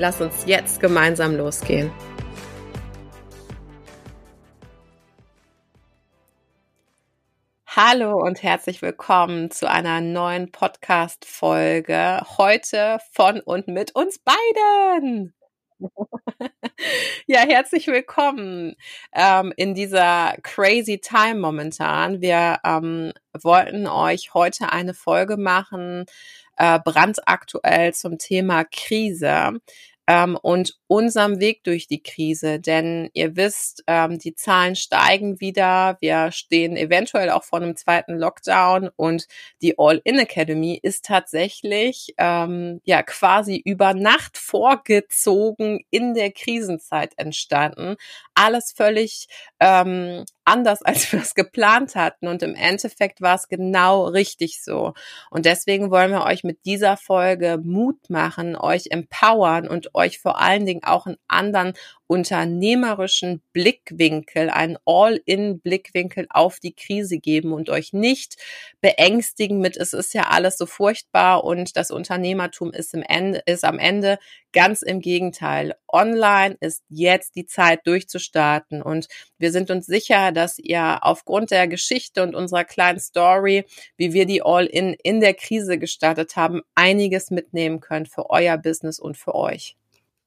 Lass uns jetzt gemeinsam losgehen. Hallo und herzlich willkommen zu einer neuen Podcast-Folge. Heute von und mit uns beiden. ja, herzlich willkommen ähm, in dieser crazy time momentan. Wir ähm, wollten euch heute eine Folge machen, äh, brandaktuell zum Thema Krise ähm, und unserem Weg durch die Krise. Denn ihr wisst, ähm, die Zahlen steigen wieder. Wir stehen eventuell auch vor einem zweiten Lockdown und die All-In Academy ist tatsächlich ähm, ja quasi über Nacht vorgezogen in der Krisenzeit entstanden. Alles völlig ähm, anders, als wir es geplant hatten. Und im Endeffekt war es genau richtig so. Und deswegen wollen wir euch mit dieser Folge Mut machen, euch empowern und euch vor allen Dingen auch einen anderen unternehmerischen Blickwinkel, einen All-in-Blickwinkel auf die Krise geben und euch nicht beängstigen mit, es ist ja alles so furchtbar und das Unternehmertum ist, im Ende, ist am Ende ganz im Gegenteil. Online ist jetzt die Zeit durchzustarten und wir sind uns sicher, dass ihr aufgrund der Geschichte und unserer kleinen Story, wie wir die All-in in der Krise gestartet haben, einiges mitnehmen könnt für euer Business und für euch.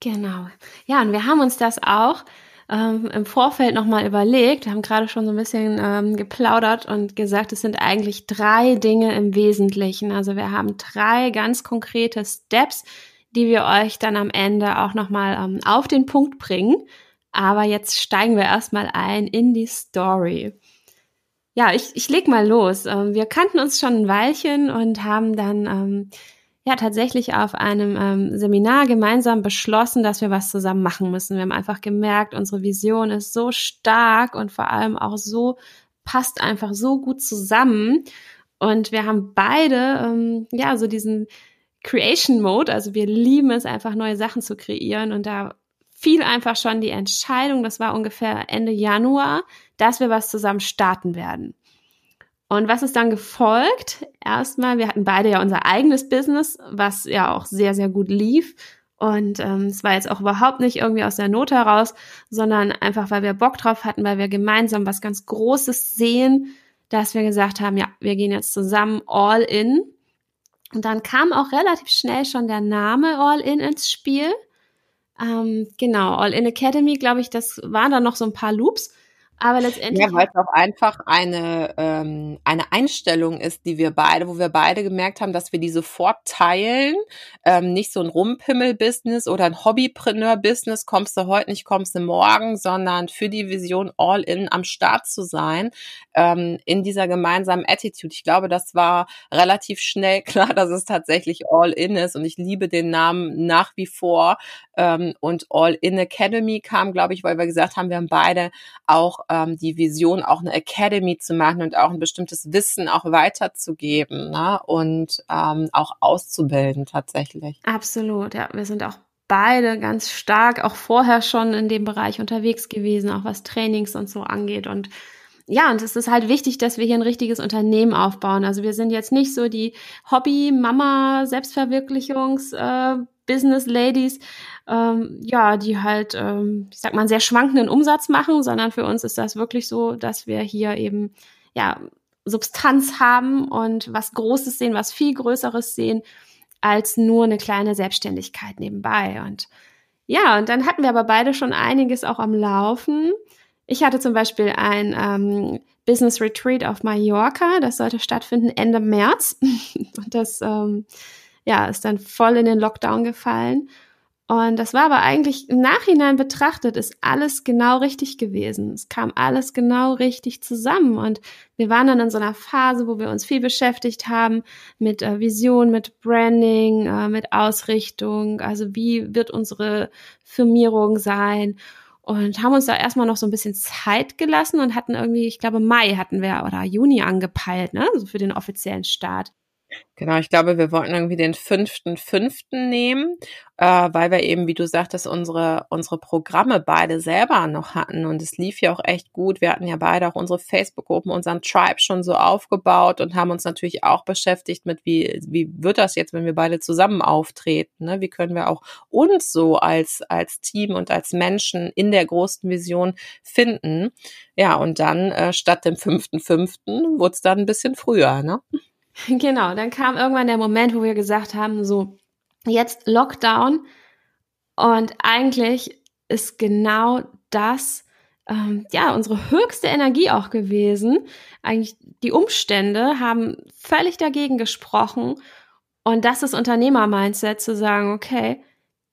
Genau. Ja, und wir haben uns das auch ähm, im Vorfeld nochmal überlegt. Wir haben gerade schon so ein bisschen ähm, geplaudert und gesagt, es sind eigentlich drei Dinge im Wesentlichen. Also wir haben drei ganz konkrete Steps, die wir euch dann am Ende auch nochmal ähm, auf den Punkt bringen. Aber jetzt steigen wir erstmal ein in die Story. Ja, ich, ich leg mal los. Ähm, wir kannten uns schon ein Weilchen und haben dann ähm, ja tatsächlich auf einem ähm, Seminar gemeinsam beschlossen, dass wir was zusammen machen müssen. Wir haben einfach gemerkt, unsere Vision ist so stark und vor allem auch so passt einfach so gut zusammen. Und wir haben beide ähm, ja so diesen Creation Mode, also wir lieben es einfach neue Sachen zu kreieren und da fiel einfach schon die Entscheidung, das war ungefähr Ende Januar, dass wir was zusammen starten werden. Und was ist dann gefolgt? Erstmal, wir hatten beide ja unser eigenes Business, was ja auch sehr, sehr gut lief. Und ähm, es war jetzt auch überhaupt nicht irgendwie aus der Not heraus, sondern einfach, weil wir Bock drauf hatten, weil wir gemeinsam was ganz Großes sehen, dass wir gesagt haben, ja, wir gehen jetzt zusammen all in. Und dann kam auch relativ schnell schon der Name All In ins Spiel. Ähm, genau, All In Academy, glaube ich, das waren dann noch so ein paar Loops. Aber letztendlich. Ja, weil es auch einfach eine, ähm, eine Einstellung ist, die wir beide, wo wir beide gemerkt haben, dass wir die sofort teilen. Ähm, nicht so ein Rumpimmel-Business oder ein Hobbypreneur-Business, kommst du heute nicht, kommst du morgen, sondern für die Vision All-In am Start zu sein, ähm, in dieser gemeinsamen Attitude. Ich glaube, das war relativ schnell klar, dass es tatsächlich All-In ist und ich liebe den Namen nach wie vor. Ähm, und All-In Academy kam, glaube ich, weil wir gesagt haben, wir haben beide auch ähm, die Vision, auch eine Academy zu machen und auch ein bestimmtes Wissen auch weiterzugeben ne? und ähm, auch auszubilden tatsächlich. Absolut, ja. Wir sind auch beide ganz stark auch vorher schon in dem Bereich unterwegs gewesen, auch was Trainings und so angeht und ja, und es ist halt wichtig, dass wir hier ein richtiges Unternehmen aufbauen. Also wir sind jetzt nicht so die Hobby-Mama-Selbstverwirklichungs- äh, ähm, ja, die halt, ähm, ich sag mal, einen sehr schwankenden Umsatz machen, sondern für uns ist das wirklich so, dass wir hier eben, ja, Substanz haben und was Großes sehen, was viel Größeres sehen, als nur eine kleine Selbstständigkeit nebenbei. Und ja, und dann hatten wir aber beide schon einiges auch am Laufen. Ich hatte zum Beispiel ein ähm, Business Retreat auf Mallorca, das sollte stattfinden Ende März. und das ähm, ja, ist dann voll in den Lockdown gefallen. Und das war aber eigentlich im Nachhinein betrachtet, ist alles genau richtig gewesen. Es kam alles genau richtig zusammen. Und wir waren dann in so einer Phase, wo wir uns viel beschäftigt haben mit äh, Vision, mit Branding, äh, mit Ausrichtung. Also wie wird unsere Firmierung sein? Und haben uns da erstmal noch so ein bisschen Zeit gelassen und hatten irgendwie, ich glaube, Mai hatten wir oder Juni angepeilt, ne? So für den offiziellen Start. Genau, ich glaube, wir wollten irgendwie den fünften fünften nehmen, äh, weil wir eben, wie du sagtest, unsere unsere Programme beide selber noch hatten und es lief ja auch echt gut. Wir hatten ja beide auch unsere Facebook-Gruppen, unseren Tribe schon so aufgebaut und haben uns natürlich auch beschäftigt mit wie wie wird das jetzt, wenn wir beide zusammen auftreten? Ne? Wie können wir auch uns so als als Team und als Menschen in der großen Vision finden? Ja, und dann äh, statt dem fünften fünften wurde es dann ein bisschen früher, ne? Genau, dann kam irgendwann der Moment, wo wir gesagt haben, so, jetzt Lockdown. Und eigentlich ist genau das, ähm, ja, unsere höchste Energie auch gewesen. Eigentlich die Umstände haben völlig dagegen gesprochen. Und das ist Unternehmer-Mindset, zu sagen, okay,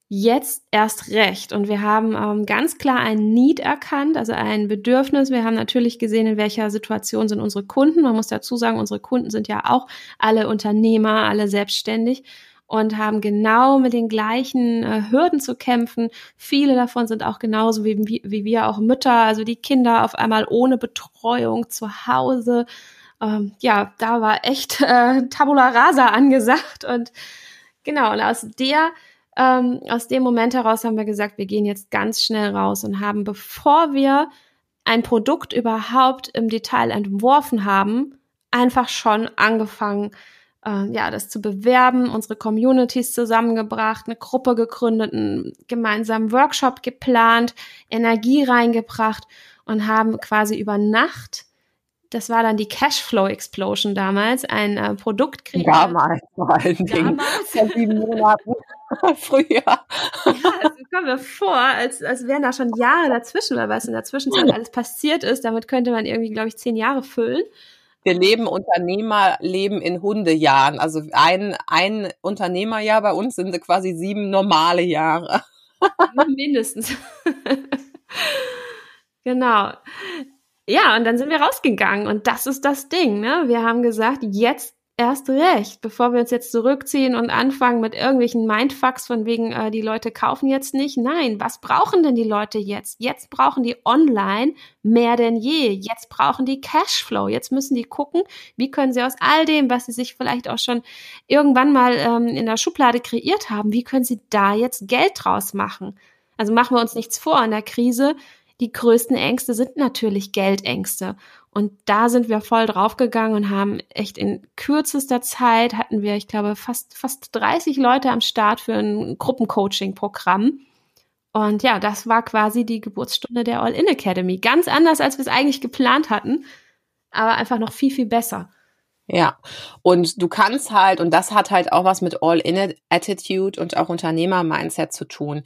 jetzt erst recht. Und wir haben ähm, ganz klar ein Need erkannt, also ein Bedürfnis. Wir haben natürlich gesehen, in welcher Situation sind unsere Kunden. Man muss dazu sagen, unsere Kunden sind ja auch alle Unternehmer, alle selbstständig und haben genau mit den gleichen äh, Hürden zu kämpfen. Viele davon sind auch genauso wie, wie wir auch Mütter, also die Kinder auf einmal ohne Betreuung zu Hause. Ähm, ja, da war echt äh, Tabula Rasa angesagt und genau, und aus der ähm, aus dem Moment heraus haben wir gesagt, wir gehen jetzt ganz schnell raus und haben, bevor wir ein Produkt überhaupt im Detail entworfen haben, einfach schon angefangen, äh, ja, das zu bewerben, unsere Communities zusammengebracht, eine Gruppe gegründet, einen gemeinsamen Workshop geplant, Energie reingebracht und haben quasi über Nacht das war dann die Cashflow Explosion damals, ein äh, Produkt kreiert. Damals vor allen Dingen. Damals. Vor sieben Monaten. Früher. Ja, es kommt mir vor, als, als wären da schon Jahre dazwischen, weil was in der Zwischenzeit alles passiert ist. Damit könnte man irgendwie, glaube ich, zehn Jahre füllen. Wir leben Unternehmer leben in Hundejahren. Also ein, ein Unternehmerjahr bei uns sind quasi sieben normale Jahre. Mindestens. genau. Ja, und dann sind wir rausgegangen und das ist das Ding, ne? Wir haben gesagt, jetzt erst recht, bevor wir uns jetzt zurückziehen und anfangen mit irgendwelchen Mindfucks von wegen, äh, die Leute kaufen jetzt nicht. Nein, was brauchen denn die Leute jetzt? Jetzt brauchen die online mehr denn je. Jetzt brauchen die Cashflow. Jetzt müssen die gucken, wie können sie aus all dem, was sie sich vielleicht auch schon irgendwann mal ähm, in der Schublade kreiert haben, wie können sie da jetzt Geld draus machen? Also machen wir uns nichts vor in der Krise die größten Ängste sind natürlich Geldängste. Und da sind wir voll draufgegangen und haben echt in kürzester Zeit hatten wir, ich glaube, fast, fast 30 Leute am Start für ein Gruppencoaching-Programm. Und ja, das war quasi die Geburtsstunde der All-In Academy. Ganz anders, als wir es eigentlich geplant hatten, aber einfach noch viel, viel besser. Ja, und du kannst halt, und das hat halt auch was mit All-In-Attitude und auch Unternehmer-Mindset zu tun.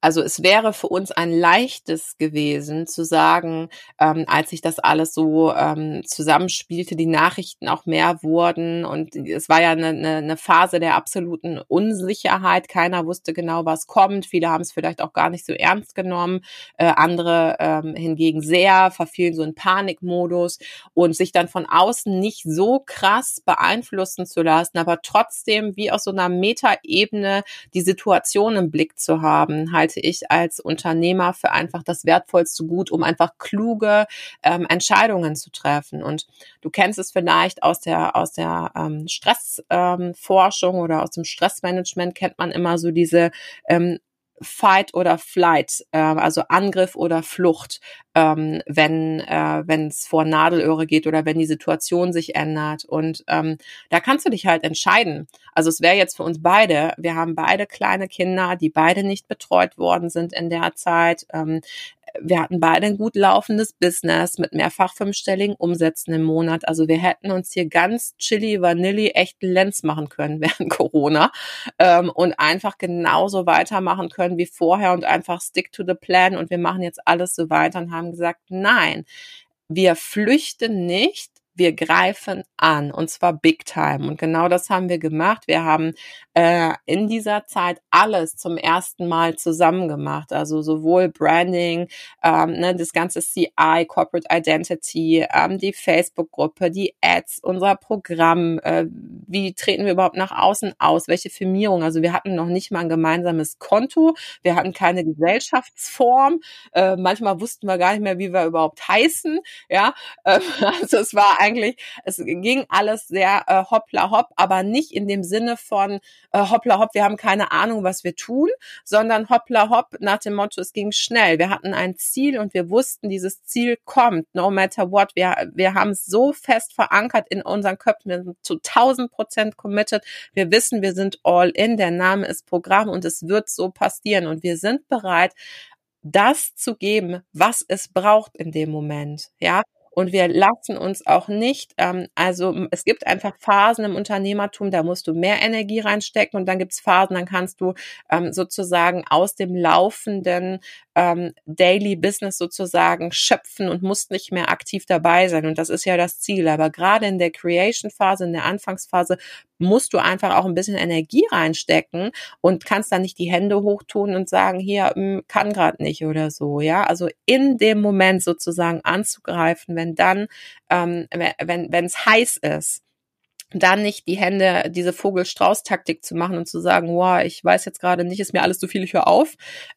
Also es wäre für uns ein leichtes gewesen zu sagen, ähm, als sich das alles so ähm, zusammenspielte, die Nachrichten auch mehr wurden und es war ja eine, eine, eine Phase der absoluten Unsicherheit. Keiner wusste genau, was kommt. Viele haben es vielleicht auch gar nicht so ernst genommen. Äh, andere ähm, hingegen sehr, verfielen so in Panikmodus und sich dann von außen nicht so krass beeinflussen zu lassen, aber trotzdem wie aus so einer Metaebene die Situation im Blick zu haben, halt halte ich als Unternehmer für einfach das wertvollste Gut, um einfach kluge ähm, Entscheidungen zu treffen. Und du kennst es vielleicht aus der aus der ähm, Stressforschung ähm, oder aus dem Stressmanagement kennt man immer so diese ähm, Fight oder Flight, äh, also Angriff oder Flucht, ähm, wenn äh, wenn es vor Nadelöhre geht oder wenn die Situation sich ändert. Und ähm, da kannst du dich halt entscheiden. Also es wäre jetzt für uns beide, wir haben beide kleine Kinder, die beide nicht betreut worden sind in der Zeit. Ähm, wir hatten beide ein gut laufendes Business mit mehrfach fünfstelligen Umsätzen im Monat. Also wir hätten uns hier ganz chilly, vanilli, echt Lenz machen können während Corona ähm, und einfach genauso weitermachen können wie vorher und einfach stick to the plan und wir machen jetzt alles so weiter und haben gesagt, nein, wir flüchten nicht, wir greifen an und zwar big time. Und genau das haben wir gemacht. Wir haben äh, in dieser Zeit alles zum ersten Mal zusammen gemacht. Also sowohl Branding, ähm, ne, das ganze CI, Corporate Identity, ähm, die Facebook-Gruppe, die Ads, unser Programm, äh, wie treten wir überhaupt nach außen aus, welche Firmierung. Also wir hatten noch nicht mal ein gemeinsames Konto, wir hatten keine Gesellschaftsform, äh, manchmal wussten wir gar nicht mehr, wie wir überhaupt heißen. Ja, äh, also es war eigentlich, es ging alles sehr äh, hoppla hopp, aber nicht in dem Sinne von äh, hoppla hopp, wir haben keine Ahnung, was wir tun, sondern hoppla hopp nach dem Motto, es ging schnell. Wir hatten ein Ziel und wir wussten, dieses Ziel kommt, no matter what. Wir, wir haben es so fest verankert in unseren Köpfen, wir sind zu 1000 Prozent committed. Wir wissen, wir sind all in, der Name ist Programm und es wird so passieren und wir sind bereit, das zu geben, was es braucht in dem Moment. Ja, und wir lassen uns auch nicht, ähm, also es gibt einfach Phasen im Unternehmertum, da musst du mehr Energie reinstecken und dann gibt's Phasen, dann kannst du ähm, sozusagen aus dem laufenden ähm, Daily Business sozusagen schöpfen und musst nicht mehr aktiv dabei sein. Und das ist ja das Ziel. Aber gerade in der Creation-Phase, in der Anfangsphase, musst du einfach auch ein bisschen Energie reinstecken und kannst dann nicht die Hände hochtun und sagen, hier hm, kann gerade nicht oder so. Ja, also in dem Moment sozusagen anzugreifen, wenn dann, ähm, wenn wenn es heiß ist dann nicht die Hände, diese Vogel-Strauß-Taktik zu machen und zu sagen, wow, ich weiß jetzt gerade nicht, ist mir alles zu viel, ich höre auf.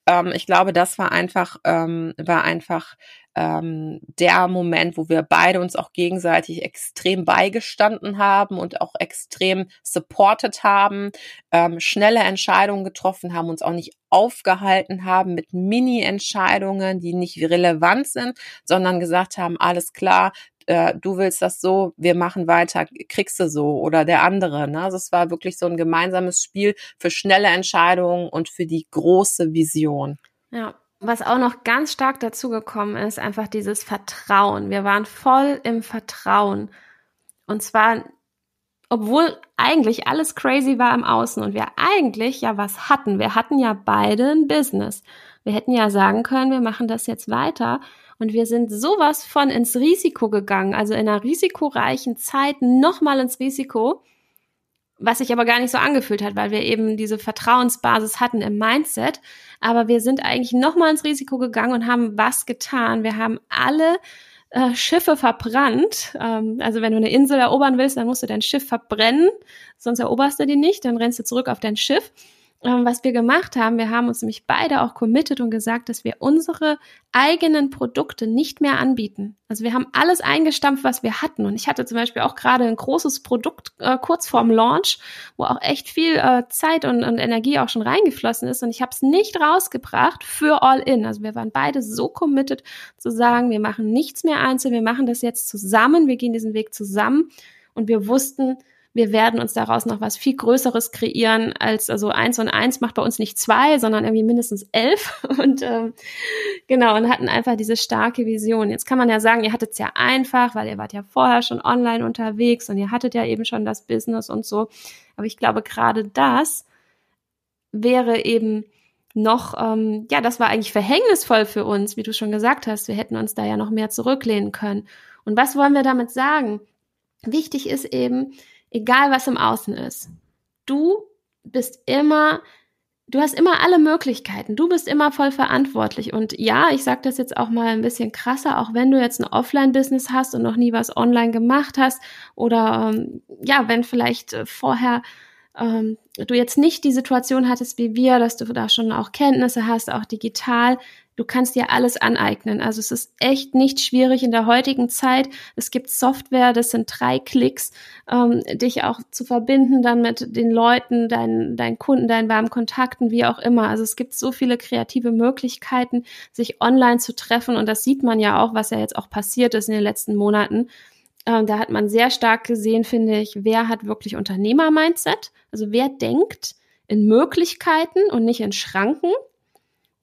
Ähm, ich glaube, das war einfach, ähm, war einfach ähm, der Moment, wo wir beide uns auch gegenseitig extrem beigestanden haben und auch extrem supported haben, ähm, schnelle Entscheidungen getroffen haben, uns auch nicht aufgehalten haben mit Mini-Entscheidungen, die nicht relevant sind, sondern gesagt haben, alles klar, äh, du willst das so, wir machen weiter, kriegst du so oder der andere. Ne? Also es war wirklich so ein gemeinsames Spiel für schnelle Entscheidungen und für die große Vision. Ja, was auch noch ganz stark dazugekommen ist, einfach dieses Vertrauen. Wir waren voll im Vertrauen. Und zwar, obwohl eigentlich alles crazy war im Außen und wir eigentlich ja was hatten. Wir hatten ja beide ein Business. Wir hätten ja sagen können, wir machen das jetzt weiter. Und wir sind sowas von ins Risiko gegangen, also in einer risikoreichen Zeit nochmal ins Risiko, was sich aber gar nicht so angefühlt hat, weil wir eben diese Vertrauensbasis hatten im Mindset. Aber wir sind eigentlich nochmal ins Risiko gegangen und haben was getan. Wir haben alle äh, Schiffe verbrannt. Ähm, also wenn du eine Insel erobern willst, dann musst du dein Schiff verbrennen, sonst eroberst du die nicht, dann rennst du zurück auf dein Schiff. Ähm, was wir gemacht haben, wir haben uns nämlich beide auch committed und gesagt, dass wir unsere eigenen Produkte nicht mehr anbieten. Also wir haben alles eingestampft, was wir hatten. Und ich hatte zum Beispiel auch gerade ein großes Produkt äh, kurz vorm Launch, wo auch echt viel äh, Zeit und, und Energie auch schon reingeflossen ist. Und ich habe es nicht rausgebracht für All In. Also wir waren beide so committed zu sagen, wir machen nichts mehr einzeln, wir machen das jetzt zusammen, wir gehen diesen Weg zusammen. Und wir wussten, wir werden uns daraus noch was viel Größeres kreieren als, also eins und eins macht bei uns nicht zwei, sondern irgendwie mindestens elf und ähm, genau, und hatten einfach diese starke Vision. Jetzt kann man ja sagen, ihr hattet es ja einfach, weil ihr wart ja vorher schon online unterwegs und ihr hattet ja eben schon das Business und so. Aber ich glaube, gerade das wäre eben noch, ähm, ja, das war eigentlich verhängnisvoll für uns, wie du schon gesagt hast. Wir hätten uns da ja noch mehr zurücklehnen können. Und was wollen wir damit sagen? Wichtig ist eben, egal was im Außen ist. Du bist immer, du hast immer alle Möglichkeiten. Du bist immer voll verantwortlich. Und ja, ich sage das jetzt auch mal ein bisschen krasser, auch wenn du jetzt ein Offline-Business hast und noch nie was online gemacht hast oder ähm, ja, wenn vielleicht äh, vorher ähm, du jetzt nicht die Situation hattest wie wir, dass du da schon auch Kenntnisse hast, auch digital, Du kannst dir alles aneignen. Also es ist echt nicht schwierig in der heutigen Zeit. Es gibt Software, das sind drei Klicks, ähm, dich auch zu verbinden dann mit den Leuten, deinen, deinen Kunden, deinen warmen Kontakten, wie auch immer. Also es gibt so viele kreative Möglichkeiten, sich online zu treffen. Und das sieht man ja auch, was ja jetzt auch passiert ist in den letzten Monaten. Ähm, da hat man sehr stark gesehen, finde ich, wer hat wirklich Unternehmer-Mindset. Also wer denkt in Möglichkeiten und nicht in Schranken.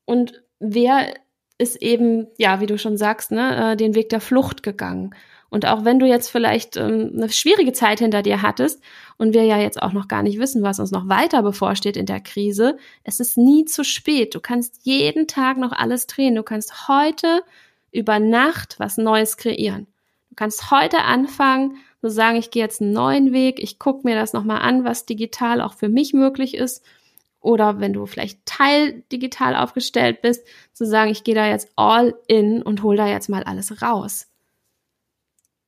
Und wer ist eben, ja, wie du schon sagst, ne, äh, den Weg der Flucht gegangen. Und auch wenn du jetzt vielleicht ähm, eine schwierige Zeit hinter dir hattest und wir ja jetzt auch noch gar nicht wissen, was uns noch weiter bevorsteht in der Krise, es ist nie zu spät. Du kannst jeden Tag noch alles drehen. Du kannst heute über Nacht was Neues kreieren. Du kannst heute anfangen, zu sagen, ich gehe jetzt einen neuen Weg, ich gucke mir das nochmal an, was digital auch für mich möglich ist. Oder wenn du vielleicht teil digital aufgestellt bist, zu sagen, ich gehe da jetzt all in und hol da jetzt mal alles raus.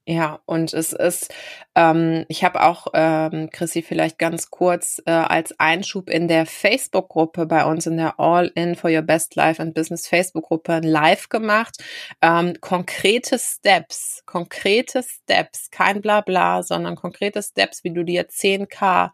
Ja, und es ist, ähm, ich habe auch, ähm, Chrissy, vielleicht ganz kurz äh, als Einschub in der Facebook-Gruppe bei uns in der All In for Your Best Life and Business Facebook-Gruppe Live gemacht. Ähm, konkrete Steps, konkrete Steps, kein Blabla, sondern konkrete Steps, wie du dir 10k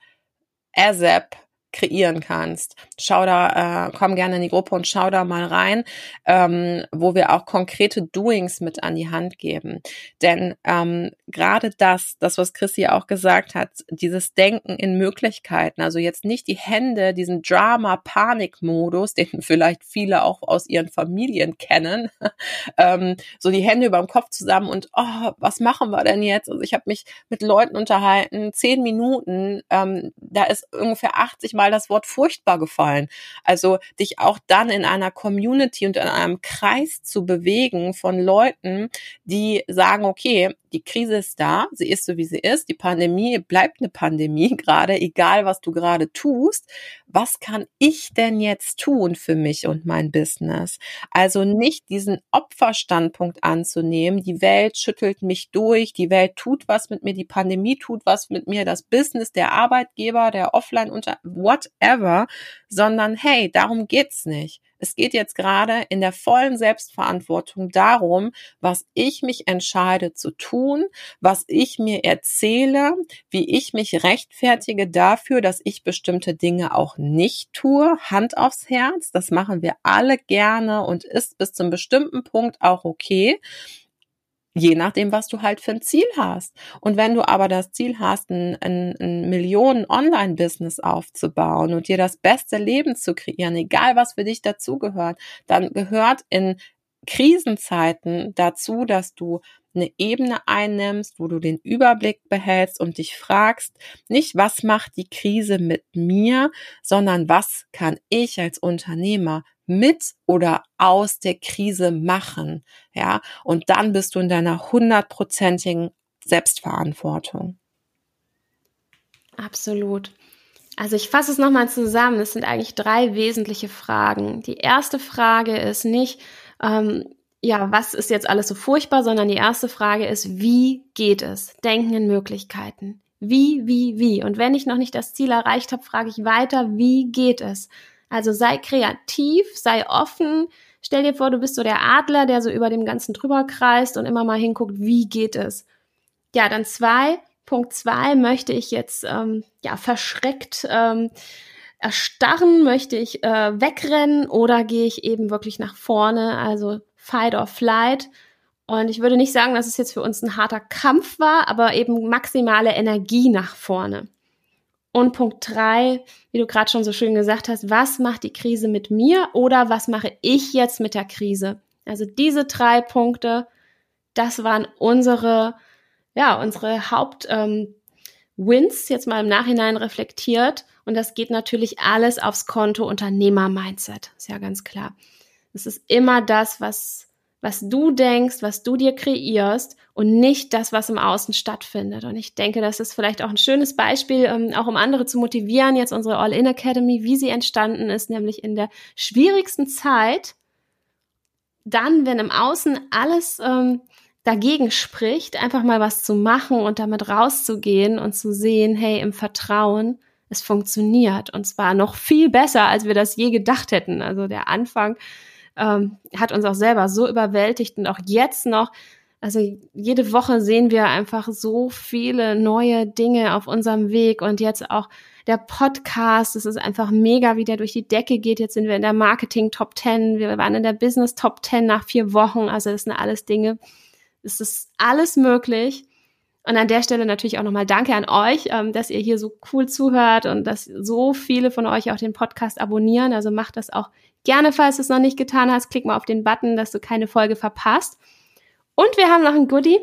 ASAP kreieren kannst. Schau da, äh, komm gerne in die Gruppe und schau da mal rein, ähm, wo wir auch konkrete Doings mit an die Hand geben. Denn ähm, gerade das, das, was Chrissy auch gesagt hat, dieses Denken in Möglichkeiten, also jetzt nicht die Hände, diesen Drama-Panik-Modus, den vielleicht viele auch aus ihren Familien kennen, ähm, so die Hände über dem Kopf zusammen und oh, was machen wir denn jetzt? Also ich habe mich mit Leuten unterhalten, zehn Minuten, ähm, da ist ungefähr 80 Mal mal das Wort furchtbar gefallen. Also dich auch dann in einer Community und in einem Kreis zu bewegen von Leuten, die sagen, okay, die Krise ist da, sie ist so wie sie ist, die Pandemie bleibt eine Pandemie, gerade egal was du gerade tust. Was kann ich denn jetzt tun für mich und mein Business? Also nicht diesen Opferstandpunkt anzunehmen, die Welt schüttelt mich durch, die Welt tut was mit mir, die Pandemie tut was mit mir, das Business, der Arbeitgeber, der Offline unter whatever, sondern hey, darum geht's nicht. Es geht jetzt gerade in der vollen Selbstverantwortung darum, was ich mich entscheide zu tun, was ich mir erzähle, wie ich mich rechtfertige dafür, dass ich bestimmte Dinge auch nicht tue. Hand aufs Herz, das machen wir alle gerne und ist bis zum bestimmten Punkt auch okay. Je nachdem, was du halt für ein Ziel hast. Und wenn du aber das Ziel hast, ein, ein, ein Millionen-Online-Business aufzubauen und dir das beste Leben zu kreieren, egal was für dich dazugehört, dann gehört in Krisenzeiten dazu, dass du eine Ebene einnimmst, wo du den Überblick behältst und dich fragst, nicht was macht die Krise mit mir, sondern was kann ich als Unternehmer mit oder aus der Krise machen. Ja, und dann bist du in deiner hundertprozentigen Selbstverantwortung. Absolut. Also ich fasse es nochmal zusammen. Es sind eigentlich drei wesentliche Fragen. Die erste Frage ist nicht, ähm, ja, was ist jetzt alles so furchtbar, sondern die erste Frage ist, wie geht es? Denken in Möglichkeiten. Wie, wie, wie? Und wenn ich noch nicht das Ziel erreicht habe, frage ich weiter, wie geht es? Also sei kreativ, sei offen. Stell dir vor, du bist so der Adler, der so über dem Ganzen drüber kreist und immer mal hinguckt, wie geht es. Ja, dann zwei. Punkt zwei möchte ich jetzt ähm, ja verschreckt ähm, erstarren, möchte ich äh, wegrennen oder gehe ich eben wirklich nach vorne, also Fight or Flight. Und ich würde nicht sagen, dass es jetzt für uns ein harter Kampf war, aber eben maximale Energie nach vorne. Und Punkt drei, wie du gerade schon so schön gesagt hast, was macht die Krise mit mir oder was mache ich jetzt mit der Krise? Also diese drei Punkte, das waren unsere, ja, unsere Haupt ähm, jetzt mal im Nachhinein reflektiert. Und das geht natürlich alles aufs Konto Unternehmer-Mindset. Ist ja ganz klar. Es ist immer das, was was du denkst, was du dir kreierst und nicht das, was im Außen stattfindet. Und ich denke, das ist vielleicht auch ein schönes Beispiel, ähm, auch um andere zu motivieren, jetzt unsere All-In Academy, wie sie entstanden ist, nämlich in der schwierigsten Zeit, dann, wenn im Außen alles ähm, dagegen spricht, einfach mal was zu machen und damit rauszugehen und zu sehen, hey, im Vertrauen, es funktioniert. Und zwar noch viel besser, als wir das je gedacht hätten. Also der Anfang ähm, hat uns auch selber so überwältigt und auch jetzt noch. Also jede Woche sehen wir einfach so viele neue Dinge auf unserem Weg und jetzt auch der Podcast, es ist einfach mega, wie der durch die Decke geht. Jetzt sind wir in der Marketing Top 10, wir waren in der Business Top 10 nach vier Wochen. Also das sind alles Dinge. Es ist alles möglich. Und an der Stelle natürlich auch nochmal Danke an euch, ähm, dass ihr hier so cool zuhört und dass so viele von euch auch den Podcast abonnieren. Also macht das auch Gerne, falls du es noch nicht getan hast, klick mal auf den Button, dass du keine Folge verpasst. Und wir haben noch ein Goodie.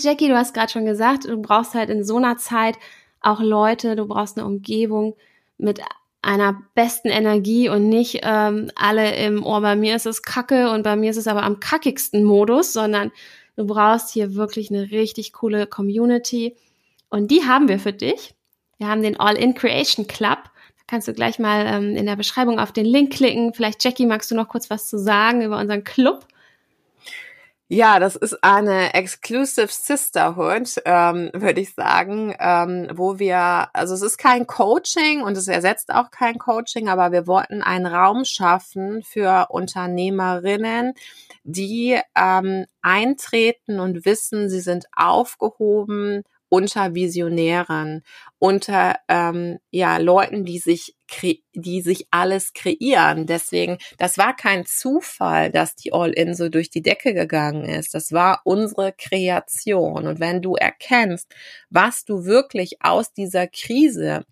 Jackie, du hast gerade schon gesagt, du brauchst halt in so einer Zeit auch Leute, du brauchst eine Umgebung mit einer besten Energie und nicht ähm, alle im Ohr, bei mir ist es kacke und bei mir ist es aber am kackigsten Modus, sondern Du brauchst hier wirklich eine richtig coole Community. Und die haben wir für dich. Wir haben den All-In Creation Club. Kannst du gleich mal ähm, in der Beschreibung auf den Link klicken. Vielleicht, Jackie, magst du noch kurz was zu sagen über unseren Club? Ja, das ist eine Exclusive Sisterhood, ähm, würde ich sagen, ähm, wo wir, also es ist kein Coaching und es ersetzt auch kein Coaching, aber wir wollten einen Raum schaffen für Unternehmerinnen, die ähm, eintreten und wissen, sie sind aufgehoben unter Visionären, unter ähm, ja Leuten, die sich die sich alles kreieren. Deswegen, das war kein Zufall, dass die All-In so durch die Decke gegangen ist. Das war unsere Kreation. Und wenn du erkennst, was du wirklich aus dieser Krise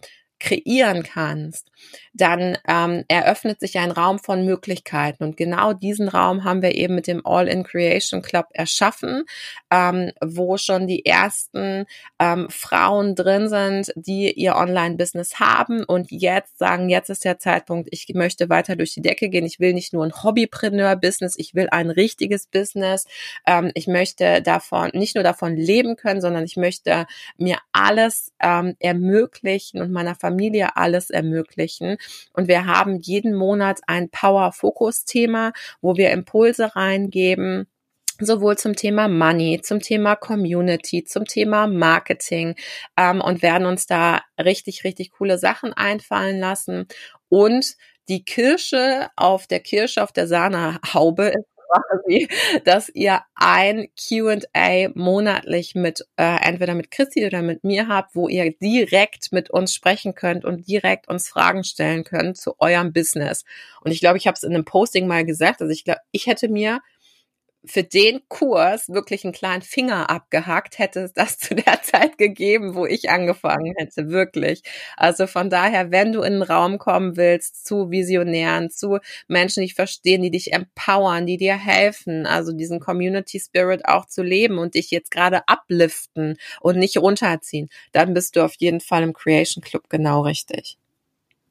kreieren kannst, dann ähm, eröffnet sich ein Raum von Möglichkeiten. Und genau diesen Raum haben wir eben mit dem All-in Creation Club erschaffen, ähm, wo schon die ersten ähm, Frauen drin sind, die ihr Online-Business haben und jetzt sagen, jetzt ist der Zeitpunkt, ich möchte weiter durch die Decke gehen. Ich will nicht nur ein Hobbypreneur-Business, ich will ein richtiges Business. Ähm, ich möchte davon, nicht nur davon leben können, sondern ich möchte mir alles ähm, ermöglichen und meiner Familie alles ermöglichen. Und wir haben jeden Monat ein Power-Fokus-Thema, wo wir Impulse reingeben sowohl zum Thema Money, zum Thema Community, zum Thema Marketing ähm, und werden uns da richtig, richtig coole Sachen einfallen lassen. Und die Kirsche auf der Kirsche auf der Sahnehaube ist quasi, dass ihr ein Q&A monatlich mit äh, entweder mit Christi oder mit mir habt, wo ihr direkt mit uns sprechen könnt und direkt uns Fragen stellen könnt zu eurem Business. Und ich glaube, ich habe es in einem Posting mal gesagt, also ich glaube, ich hätte mir für den Kurs wirklich einen kleinen Finger abgehackt, hätte es das zu der Zeit gegeben, wo ich angefangen hätte, wirklich. Also von daher, wenn du in den Raum kommen willst zu Visionären, zu Menschen, die dich verstehen, die dich empowern, die dir helfen, also diesen Community Spirit auch zu leben und dich jetzt gerade upliften und nicht runterziehen, dann bist du auf jeden Fall im Creation Club genau richtig.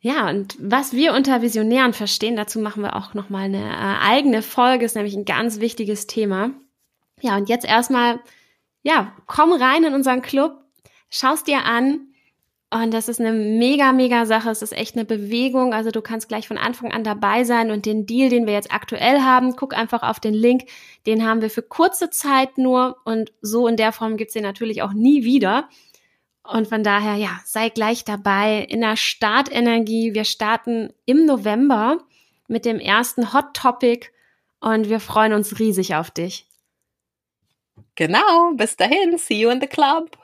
Ja, und was wir unter Visionären verstehen, dazu machen wir auch nochmal eine äh, eigene Folge, ist nämlich ein ganz wichtiges Thema. Ja, und jetzt erstmal, ja, komm rein in unseren Club, schaust dir an. Und das ist eine mega, mega Sache. Es ist echt eine Bewegung. Also du kannst gleich von Anfang an dabei sein und den Deal, den wir jetzt aktuell haben, guck einfach auf den Link. Den haben wir für kurze Zeit nur und so in der Form gibt's den natürlich auch nie wieder. Und von daher, ja, sei gleich dabei in der Startenergie. Wir starten im November mit dem ersten Hot Topic und wir freuen uns riesig auf dich. Genau, bis dahin, see you in the club.